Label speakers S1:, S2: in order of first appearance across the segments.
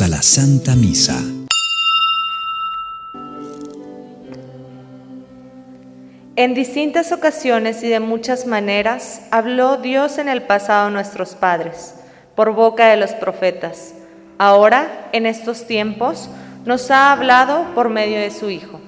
S1: a la Santa Misa.
S2: En distintas ocasiones y de muchas maneras habló Dios en el pasado a nuestros padres, por boca de los profetas. Ahora, en estos tiempos, nos ha hablado por medio de su Hijo.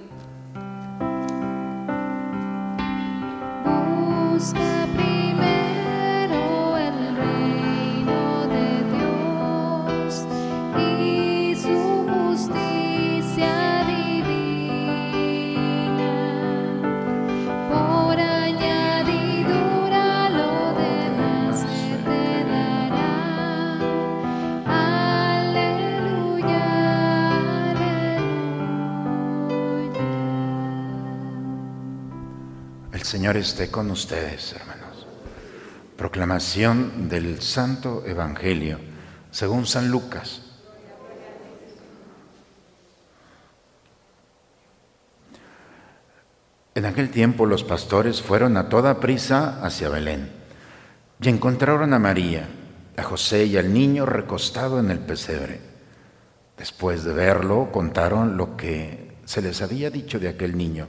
S3: Señor esté con ustedes, hermanos. Proclamación del Santo Evangelio según San Lucas. En aquel tiempo los pastores fueron a toda prisa hacia Belén y encontraron a María, a José y al niño recostado en el pesebre. Después de verlo, contaron lo que se les había dicho de aquel niño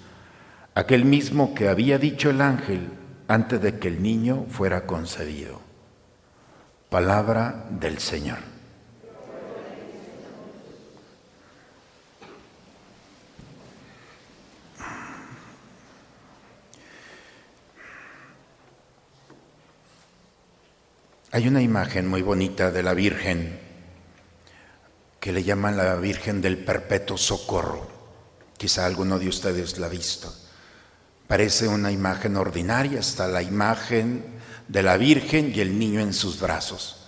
S3: aquel mismo que había dicho el ángel antes de que el niño fuera concebido. Palabra del Señor. Hay una imagen muy bonita de la Virgen que le llaman la Virgen del Perpetuo Socorro. Quizá alguno de ustedes la ha visto. Parece una imagen ordinaria, está la imagen de la Virgen y el niño en sus brazos.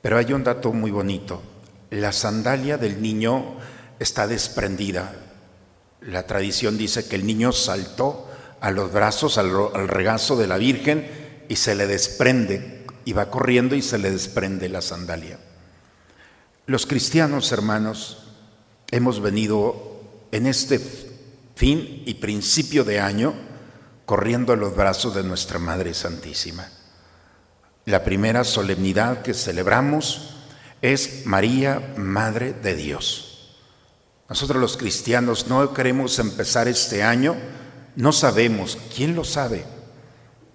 S3: Pero hay un dato muy bonito. La sandalia del niño está desprendida. La tradición dice que el niño saltó a los brazos, al, regazo de la Virgen y se le desprende, y va corriendo y se le desprende la sandalia. Los cristianos, hermanos, hemos venido en este fin y principio de año corriendo a los brazos de nuestra Madre Santísima. La primera solemnidad que celebramos es María, Madre de Dios. Nosotros los cristianos no queremos empezar este año, no sabemos, ¿quién lo sabe?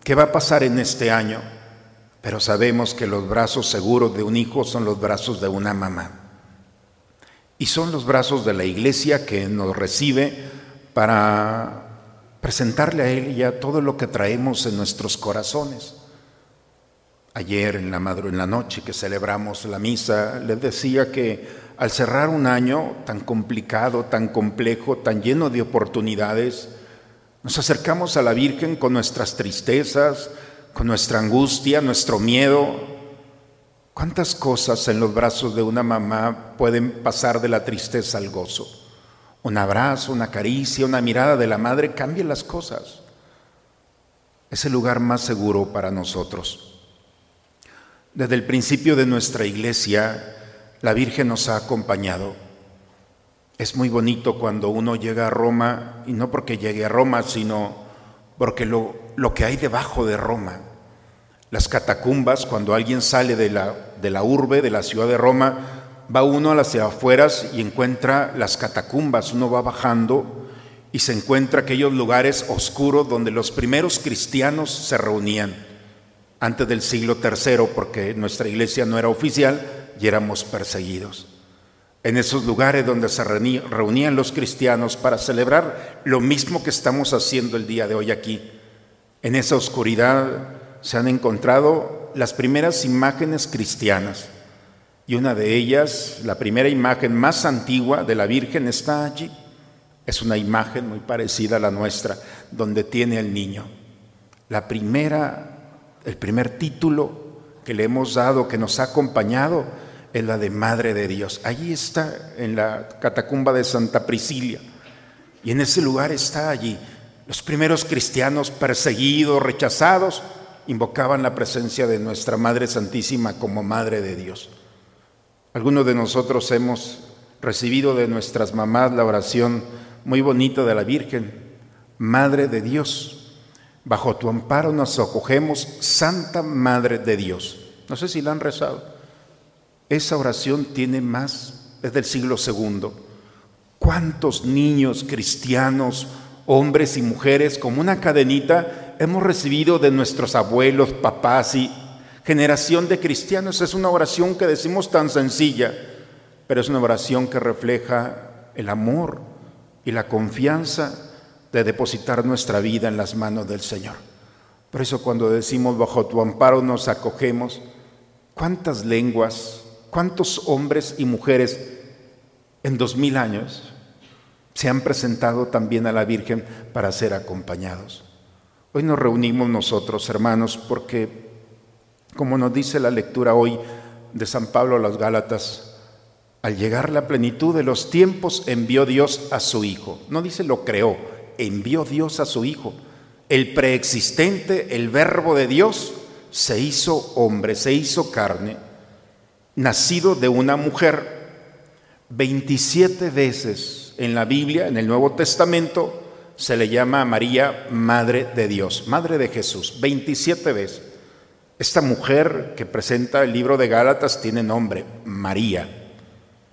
S3: ¿Qué va a pasar en este año? Pero sabemos que los brazos seguros de un hijo son los brazos de una mamá. Y son los brazos de la iglesia que nos recibe para presentarle a Él ya todo lo que traemos en nuestros corazones. Ayer en la, en la noche que celebramos la misa, les decía que al cerrar un año tan complicado, tan complejo, tan lleno de oportunidades, nos acercamos a la Virgen con nuestras tristezas, con nuestra angustia, nuestro miedo. ¿Cuántas cosas en los brazos de una mamá pueden pasar de la tristeza al gozo? Un abrazo, una caricia, una mirada de la madre cambia las cosas. Es el lugar más seguro para nosotros. Desde el principio de nuestra iglesia, la Virgen nos ha acompañado. Es muy bonito cuando uno llega a Roma, y no porque llegue a Roma, sino porque lo, lo que hay debajo de Roma, las catacumbas, cuando alguien sale de la, de la urbe, de la ciudad de Roma, va uno a las afueras y encuentra las catacumbas, uno va bajando y se encuentra aquellos lugares oscuros donde los primeros cristianos se reunían antes del siglo III, porque nuestra iglesia no era oficial y éramos perseguidos. En esos lugares donde se reunían los cristianos para celebrar lo mismo que estamos haciendo el día de hoy aquí. En esa oscuridad se han encontrado las primeras imágenes cristianas y una de ellas, la primera imagen más antigua de la Virgen está allí. Es una imagen muy parecida a la nuestra, donde tiene el niño. La primera, el primer título que le hemos dado, que nos ha acompañado es la de Madre de Dios. Allí está en la catacumba de Santa Priscilia. Y en ese lugar está allí. Los primeros cristianos perseguidos, rechazados, invocaban la presencia de nuestra Madre Santísima como Madre de Dios. Algunos de nosotros hemos recibido de nuestras mamás la oración muy bonita de la Virgen, Madre de Dios. Bajo tu amparo nos acogemos, Santa Madre de Dios. No sé si la han rezado. Esa oración tiene más, es del siglo segundo. ¿Cuántos niños cristianos, hombres y mujeres, como una cadenita, hemos recibido de nuestros abuelos, papás y generación de cristianos? Es una oración que decimos tan sencilla, pero es una oración que refleja el amor y la confianza de depositar nuestra vida en las manos del Señor. Por eso cuando decimos bajo tu amparo nos acogemos, ¿cuántas lenguas ¿Cuántos hombres y mujeres en dos mil años se han presentado también a la Virgen para ser acompañados? Hoy nos reunimos nosotros, hermanos, porque, como nos dice la lectura hoy de San Pablo a los Gálatas, al llegar la plenitud de los tiempos envió Dios a su Hijo. No dice lo creó, envió Dios a su Hijo. El preexistente, el verbo de Dios, se hizo hombre, se hizo carne nacido de una mujer. 27 veces en la Biblia, en el Nuevo Testamento, se le llama a María Madre de Dios, Madre de Jesús, 27 veces. Esta mujer que presenta el libro de Gálatas tiene nombre, María.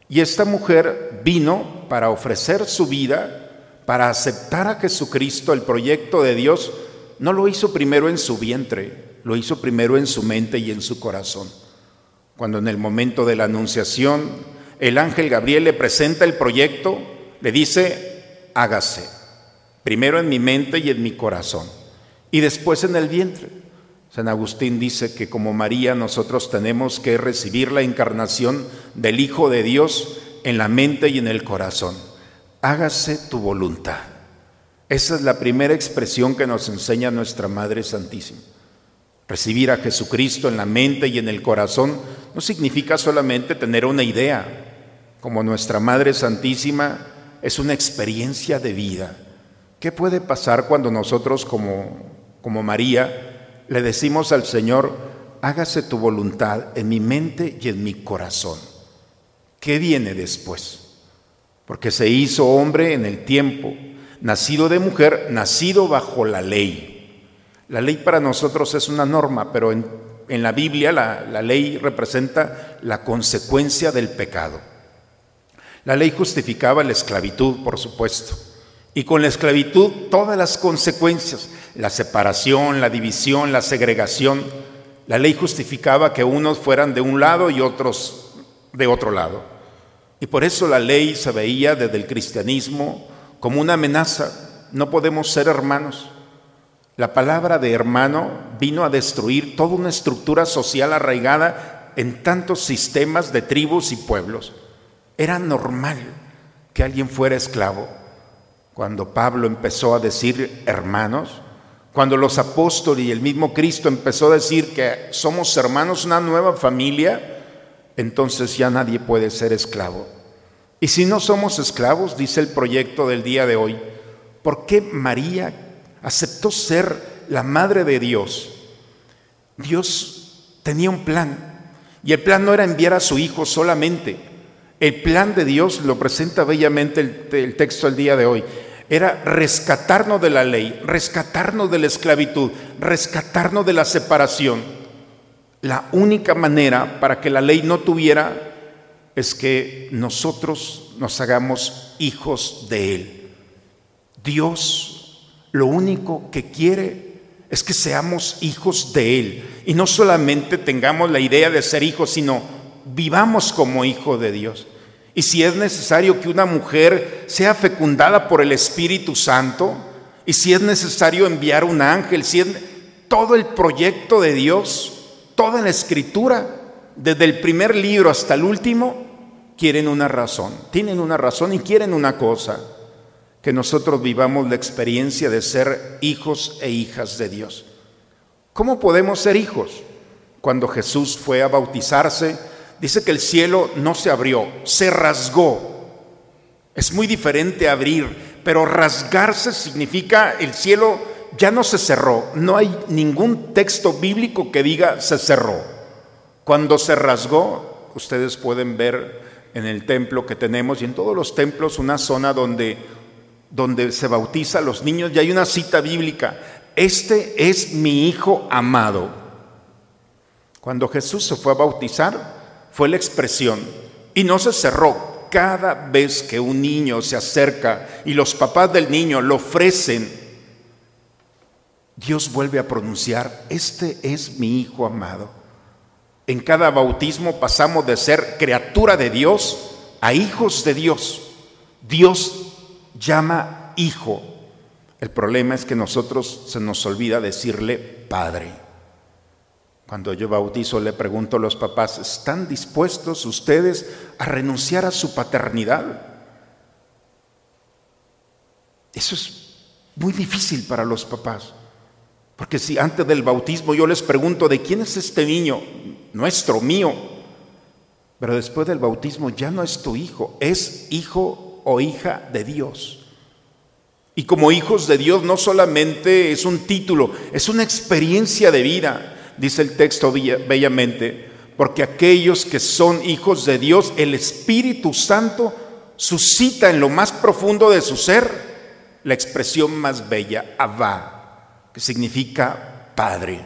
S3: Y esta mujer vino para ofrecer su vida, para aceptar a Jesucristo, el proyecto de Dios. No lo hizo primero en su vientre, lo hizo primero en su mente y en su corazón cuando en el momento de la anunciación el ángel Gabriel le presenta el proyecto, le dice, hágase, primero en mi mente y en mi corazón, y después en el vientre. San Agustín dice que como María nosotros tenemos que recibir la encarnación del Hijo de Dios en la mente y en el corazón. Hágase tu voluntad. Esa es la primera expresión que nos enseña nuestra Madre Santísima. Recibir a Jesucristo en la mente y en el corazón no significa solamente tener una idea, como nuestra Madre Santísima es una experiencia de vida. ¿Qué puede pasar cuando nosotros como, como María le decimos al Señor, hágase tu voluntad en mi mente y en mi corazón? ¿Qué viene después? Porque se hizo hombre en el tiempo, nacido de mujer, nacido bajo la ley. La ley para nosotros es una norma, pero en en la Biblia la, ley representa la consecuencia del pecado. La ley justificaba la esclavitud, por supuesto, y con la esclavitud todas las consecuencias, la separación, la división, la segregación. La ley justificaba que unos fueran de un lado y otros de otro lado. Y por eso la ley se veía desde el cristianismo como una amenaza. No podemos ser hermanos. La palabra de hermano vino a destruir toda una estructura social arraigada en tantos sistemas de tribus y pueblos. Era normal que alguien fuera esclavo. Cuando Pablo empezó a decir hermanos, cuando los apóstoles y el mismo Cristo empezó a decir que somos hermanos, una nueva familia, entonces ya nadie puede ser esclavo. Y si no somos esclavos, dice el proyecto del día de hoy, ¿por qué María aceptó ser la madre de Dios, Dios tenía un plan. Y el plan no era enviar a su hijo solamente. El plan de Dios lo presenta bellamente el, texto del día de hoy. Era rescatarnos de la ley, rescatarnos de la esclavitud, rescatarnos de la separación. La única manera para que la ley no tuviera es que nosotros nos hagamos hijos de Él. Dios lo único que quiere es que seamos hijos de Él y no solamente tengamos la idea de ser hijos, sino vivamos como hijo de Dios. Y si es necesario que una mujer sea fecundada por el Espíritu Santo, y si es necesario enviar un ángel, si es todo el proyecto de Dios, toda la escritura, desde el primer libro hasta el último, quieren una razón, tienen una razón y quieren una cosa que nosotros vivamos la experiencia de ser hijos e hijas de Dios. ¿Cómo podemos ser hijos? Cuando Jesús fue a bautizarse, dice que el cielo no se abrió, se rasgó. Es muy diferente abrir, pero rasgarse significa el cielo ya no se cerró. No hay ningún texto bíblico que diga se cerró. Cuando se rasgó, ustedes pueden ver en el templo que tenemos y en todos los templos una zona donde, donde se bautiza a los niños y hay una cita bíblica. Este es mi hijo amado. Cuando Jesús se fue a bautizar, fue la expresión y no se cerró. Cada vez que un niño se acerca y los papás del niño lo ofrecen, Dios vuelve a pronunciar, este es mi hijo amado. En cada bautismo pasamos de ser criatura de Dios a hijos de Dios. Dios llama hijo. El problema es que nosotros se nos olvida decirle padre. Cuando yo bautizo le pregunto a los papás, ¿están dispuestos ustedes a renunciar a su paternidad? Eso es muy difícil para los papás. Porque si antes del bautismo yo les pregunto, ¿de quién es este niño? Nuestro, mío. Pero después del bautismo ya no es tu hijo, es hijo o hija de Dios. Y como hijos de Dios no solamente es un título, es una experiencia de vida dice el texto bellamente, porque aquellos que son hijos de Dios, el Espíritu Santo suscita en lo más profundo de su ser la expresión más bella, Abba, que significa Padre.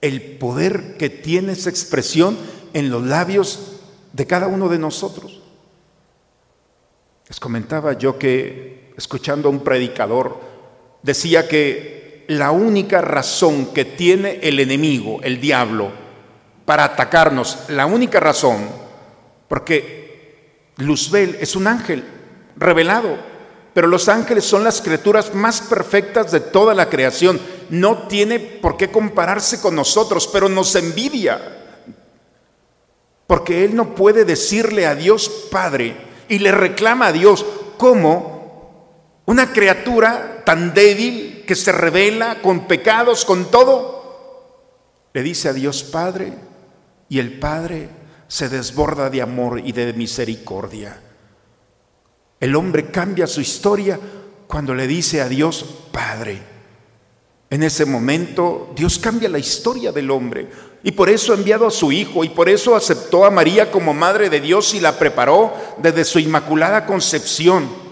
S3: El poder que tiene esa expresión en los labios de cada uno de nosotros. Les comentaba yo que, escuchando a un predicador, decía que la única razón que tiene el enemigo, el diablo, para atacarnos, la única razón, porque Luzbel es un ángel revelado, pero los ángeles son las criaturas más perfectas de toda la creación. No tiene por qué compararse con nosotros, pero nos envidia, porque él no puede decirle a Dios Padre y le reclama a Dios como una criatura tan débil que se revela con pecados, con todo, le dice a Dios Padre y el Padre se desborda de amor y de misericordia. El hombre cambia su historia cuando le dice a Dios Padre. En ese momento Dios cambia la historia del hombre y por eso ha enviado a su Hijo y por eso aceptó a María como Madre de Dios y la preparó desde su inmaculada concepción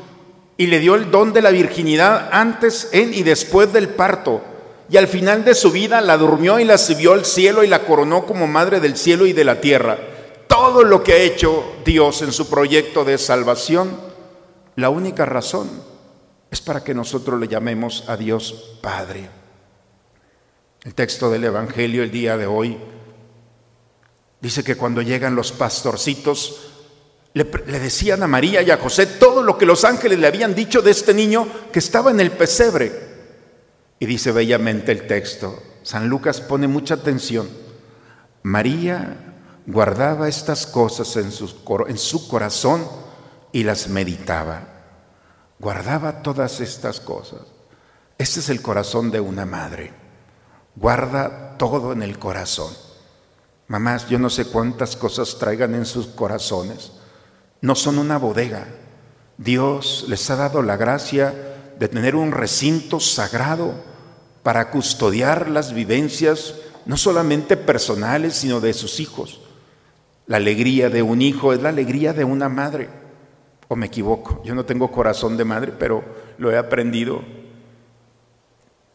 S3: y le dio el don de la virginidad antes, en y después del parto. Y al final de su vida la durmió y la subió al cielo y la coronó como madre del cielo y de la tierra. Todo lo que ha hecho Dios en su proyecto de salvación, la única razón es para que nosotros le llamemos a Dios Padre. El texto del Evangelio el día de hoy dice que cuando llegan los pastorcitos, le, decían a María y a José todo lo que los ángeles le habían dicho de este niño que estaba en el pesebre. Y dice bellamente el texto, San Lucas pone mucha atención, María guardaba estas cosas en su, en su corazón y las meditaba. Guardaba todas estas cosas. Este es el corazón de una madre. Guarda todo en el corazón. Mamás, yo no sé cuántas cosas traigan en sus corazones no son una bodega. Dios les ha dado la gracia de tener un recinto sagrado para custodiar las vivencias, no solamente personales, sino de sus hijos. La alegría de un hijo es la alegría de una madre. O me equivoco, yo no tengo corazón de madre, pero lo he aprendido.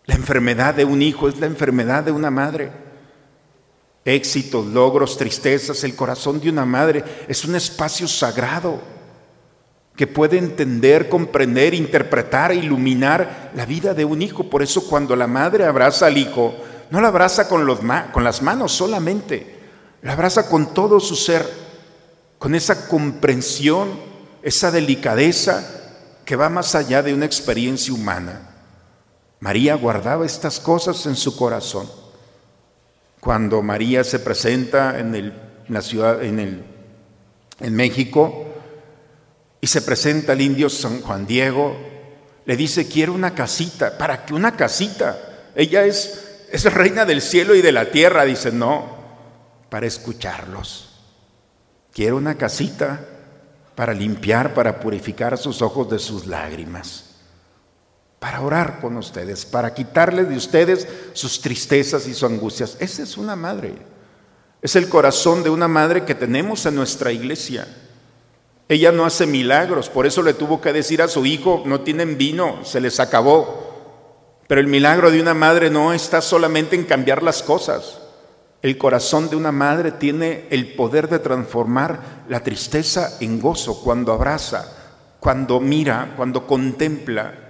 S3: La enfermedad de un hijo es la enfermedad de una madre éxitos, logros, tristezas, el corazón de una madre es un espacio sagrado que puede entender, comprender, interpretar, iluminar la vida de un hijo. Por eso cuando la madre abraza al hijo, no la abraza con, los con las manos solamente, la abraza con todo su ser, con esa comprensión, esa delicadeza que va más allá de una experiencia humana. María guardaba estas cosas en su corazón cuando María se presenta en, la ciudad, en, el, México, y se presenta al indio San Juan Diego, le dice, quiero una casita. ¿Para qué una casita? Ella es, es reina del cielo y de la tierra. Dice, no, para escucharlos. quiere una casita para limpiar, para purificar sus ojos de sus lágrimas para orar con ustedes, para quitarles de ustedes sus tristezas y sus angustias. Esa es una madre. Es el corazón de una madre que tenemos en nuestra iglesia. Ella no hace milagros, por eso le tuvo que decir a su hijo, no tienen vino, se les acabó. Pero el milagro de una madre no está solamente en cambiar las cosas. El corazón de una madre tiene el poder de transformar la tristeza en gozo cuando abraza, cuando mira, cuando contempla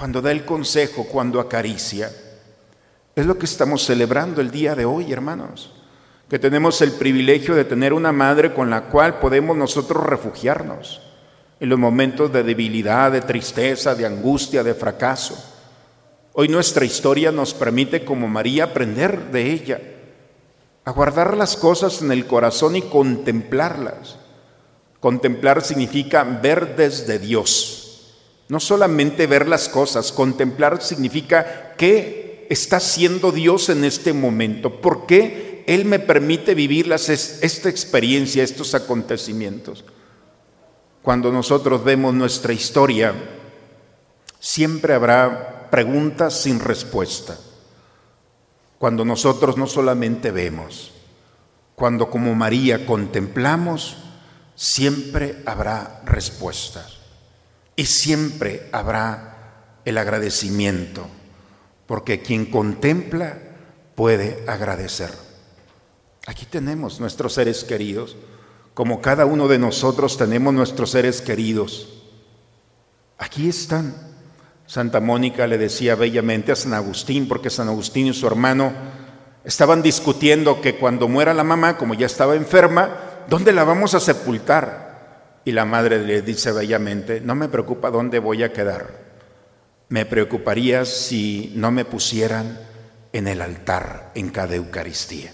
S3: cuando da el consejo, cuando acaricia. Es lo que estamos celebrando el día de hoy, hermanos, que tenemos el privilegio de tener una madre con la cual podemos nosotros refugiarnos en los momentos de debilidad, de tristeza, de angustia, de fracaso. Hoy nuestra historia nos permite, como María, aprender de ella, a guardar las cosas en el corazón y contemplarlas. Contemplar significa ver desde Dios no solamente ver las cosas, contemplar significa qué está haciendo Dios en este momento, por qué Él me permite vivir esta experiencia, estos acontecimientos. Cuando nosotros vemos nuestra historia, siempre habrá preguntas sin respuesta. Cuando nosotros no solamente vemos, cuando como María contemplamos, siempre habrá respuestas. Y siempre habrá el agradecimiento, porque quien contempla puede agradecer. Aquí tenemos nuestros seres queridos, como cada uno de nosotros tenemos nuestros seres queridos. Aquí están. Santa Mónica le decía bellamente a San Agustín, porque San Agustín y su hermano estaban discutiendo que cuando muera la mamá, como ya estaba enferma, ¿dónde la vamos a sepultar? Y la madre le dice bellamente, no me preocupa dónde voy a quedar, me preocuparía si no me pusieran en el altar en cada Eucaristía.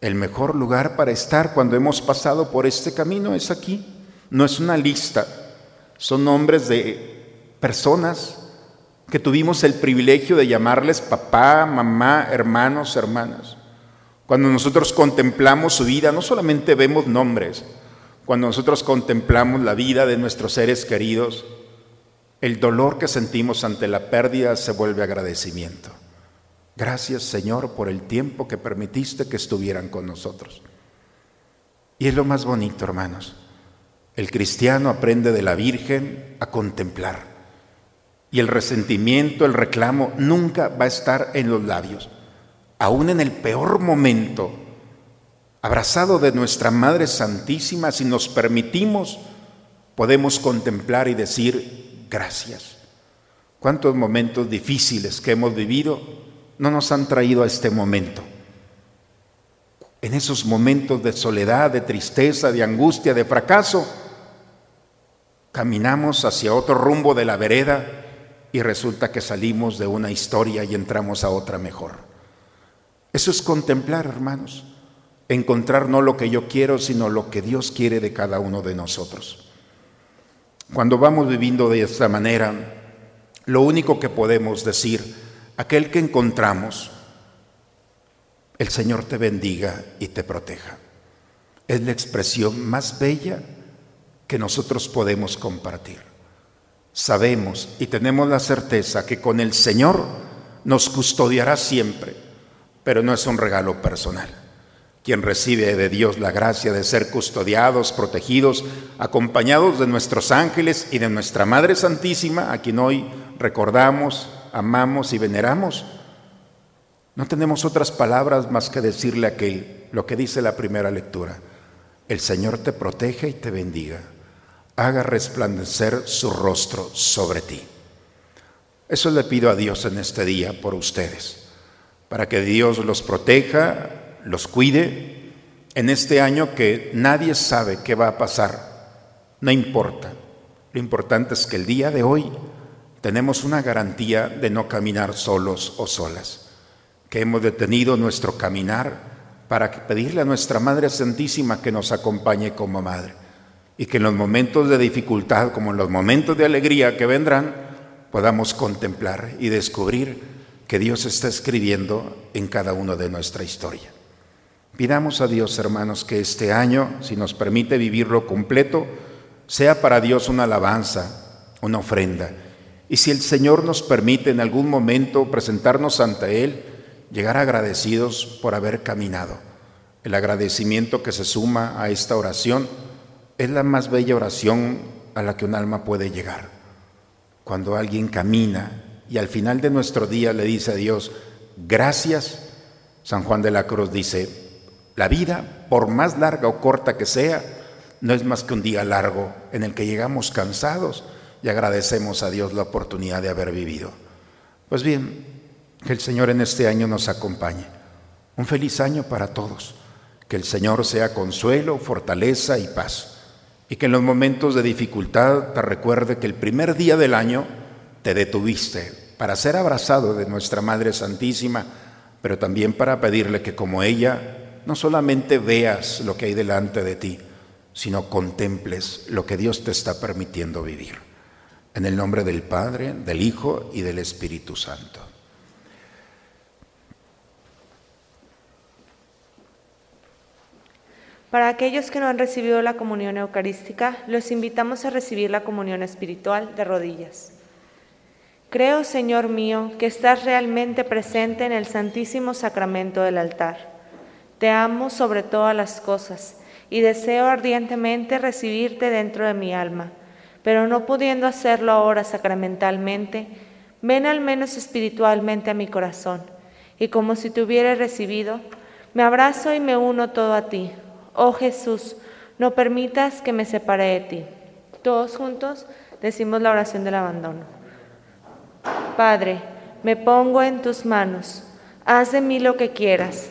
S3: El mejor lugar para estar cuando hemos pasado por este camino es aquí. No es una lista, son nombres de personas que tuvimos el privilegio de llamarles papá, mamá, hermanos, hermanas. Cuando nosotros contemplamos su vida, no solamente vemos nombres, cuando nosotros contemplamos la vida de nuestros seres queridos, el dolor que sentimos ante la pérdida se vuelve agradecimiento. Gracias Señor por el tiempo que permitiste que estuvieran con nosotros. Y es lo más bonito, hermanos. El cristiano aprende de la Virgen a contemplar. Y el resentimiento, el reclamo, nunca va a estar en los labios. Aún en el peor momento, abrazado de nuestra Madre Santísima, si nos permitimos, podemos contemplar y decir gracias. ¿Cuántos momentos difíciles que hemos vivido no nos han traído a este momento? En esos momentos de soledad, de tristeza, de angustia, de fracaso, caminamos hacia otro rumbo de la vereda y resulta que salimos de una historia y entramos a otra mejor. Eso es contemplar, hermanos encontrar no lo que yo quiero, sino lo que Dios quiere de cada uno de nosotros. Cuando vamos viviendo de esta manera, lo único que podemos decir, aquel que encontramos, el Señor te bendiga y te proteja. Es la expresión más bella que nosotros podemos compartir. Sabemos y tenemos la certeza que con el Señor nos custodiará siempre, pero no es un regalo personal quien recibe de Dios la gracia de ser custodiados, protegidos, acompañados de nuestros ángeles y de nuestra Madre Santísima, a quien hoy recordamos, amamos y veneramos. No tenemos otras palabras más que decirle a aquel lo que dice la primera lectura. El Señor te protege y te bendiga. Haga resplandecer su rostro sobre ti. Eso le pido a Dios en este día por ustedes, para que Dios los proteja, los cuide en este año que nadie sabe qué va a pasar. No importa. Lo importante es que el día de hoy tenemos una garantía de no caminar solos o solas, que hemos detenido nuestro caminar para pedirle a nuestra Madre Santísima que nos acompañe como Madre y que en los momentos de dificultad como en los momentos de alegría que vendrán podamos contemplar y descubrir que Dios está escribiendo en cada uno de nuestra historia. Pidamos a Dios, hermanos, que este año, si nos permite vivirlo completo, sea para Dios una alabanza, una ofrenda. Y si el Señor nos permite en algún momento presentarnos ante Él, llegar agradecidos por haber caminado. El agradecimiento que se suma a esta oración es la más bella oración a la que un alma puede llegar. Cuando alguien camina y al final de nuestro día le dice a Dios, gracias, San Juan de la Cruz dice, la vida, por más larga o corta que sea, no es más que un día largo en el que llegamos cansados y agradecemos a Dios la oportunidad de haber vivido. Pues bien, que el Señor en este año nos acompañe. Un feliz año para todos. Que el Señor sea consuelo, fortaleza y paz. Y que en los momentos de dificultad te recuerde que el primer día del año te detuviste para ser abrazado de nuestra Madre Santísima, pero también para pedirle que como ella no solamente veas lo que hay delante de ti, sino contemples lo que Dios te está permitiendo vivir. En el nombre del Padre, del Hijo y del Espíritu Santo.
S2: Para aquellos que no han recibido la comunión eucarística, los invitamos a recibir la comunión espiritual de rodillas. Creo, Señor mío, que estás realmente presente en el Santísimo Sacramento del altar te amo sobre todas las cosas y deseo ardientemente recibirte dentro de mi alma, pero no pudiendo hacerlo ahora sacramentalmente, ven al menos espiritualmente a mi corazón, y como si te hubiera recibido, me abrazo y me uno todo a ti. Oh Jesús, no permitas que me separe de ti. Todos juntos decimos la oración del abandono. Padre, me pongo en tus manos, haz de mí lo que quieras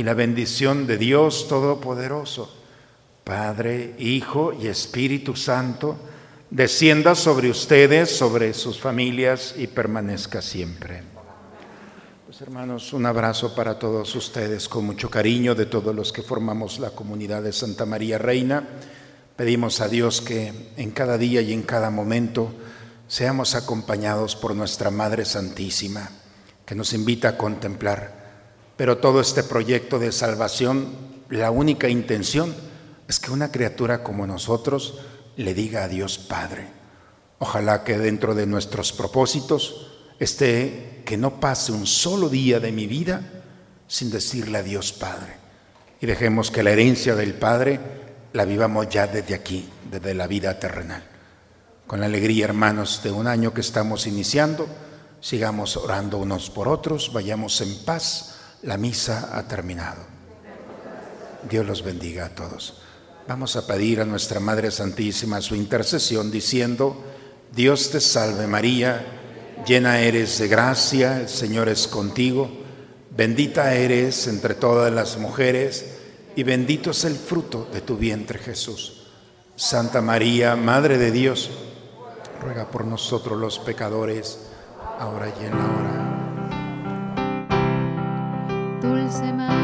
S3: Y la bendición de Dios Todopoderoso, Padre, Hijo y Espíritu Santo, descienda sobre ustedes, sobre sus familias y permanezca siempre. Pues hermanos, un abrazo para todos ustedes con mucho cariño de todos los que formamos la comunidad de Santa María Reina. Pedimos a Dios que en cada día y en cada momento seamos acompañados por nuestra Madre Santísima, que nos invita a contemplar pero todo este proyecto de salvación, la única intención es que una criatura como nosotros le diga a Dios Padre. Ojalá que dentro de nuestros propósitos esté que no pase un solo día de mi vida sin decirle a Dios Padre. Y dejemos que la herencia del Padre la vivamos ya desde aquí, desde la vida terrenal. Con la alegría, hermanos, de un año que estamos iniciando, sigamos orando unos por otros, vayamos en paz la misa ha terminado. Dios los bendiga a todos. Vamos a pedir a nuestra Madre Santísima su intercesión diciendo, Dios te salve María, llena eres de gracia, el Señor es contigo, bendita eres entre todas las mujeres y bendito es el fruto de tu vientre Jesús. Santa María, Madre de Dios, ruega por nosotros los pecadores, ahora y en la hora
S1: dulce madre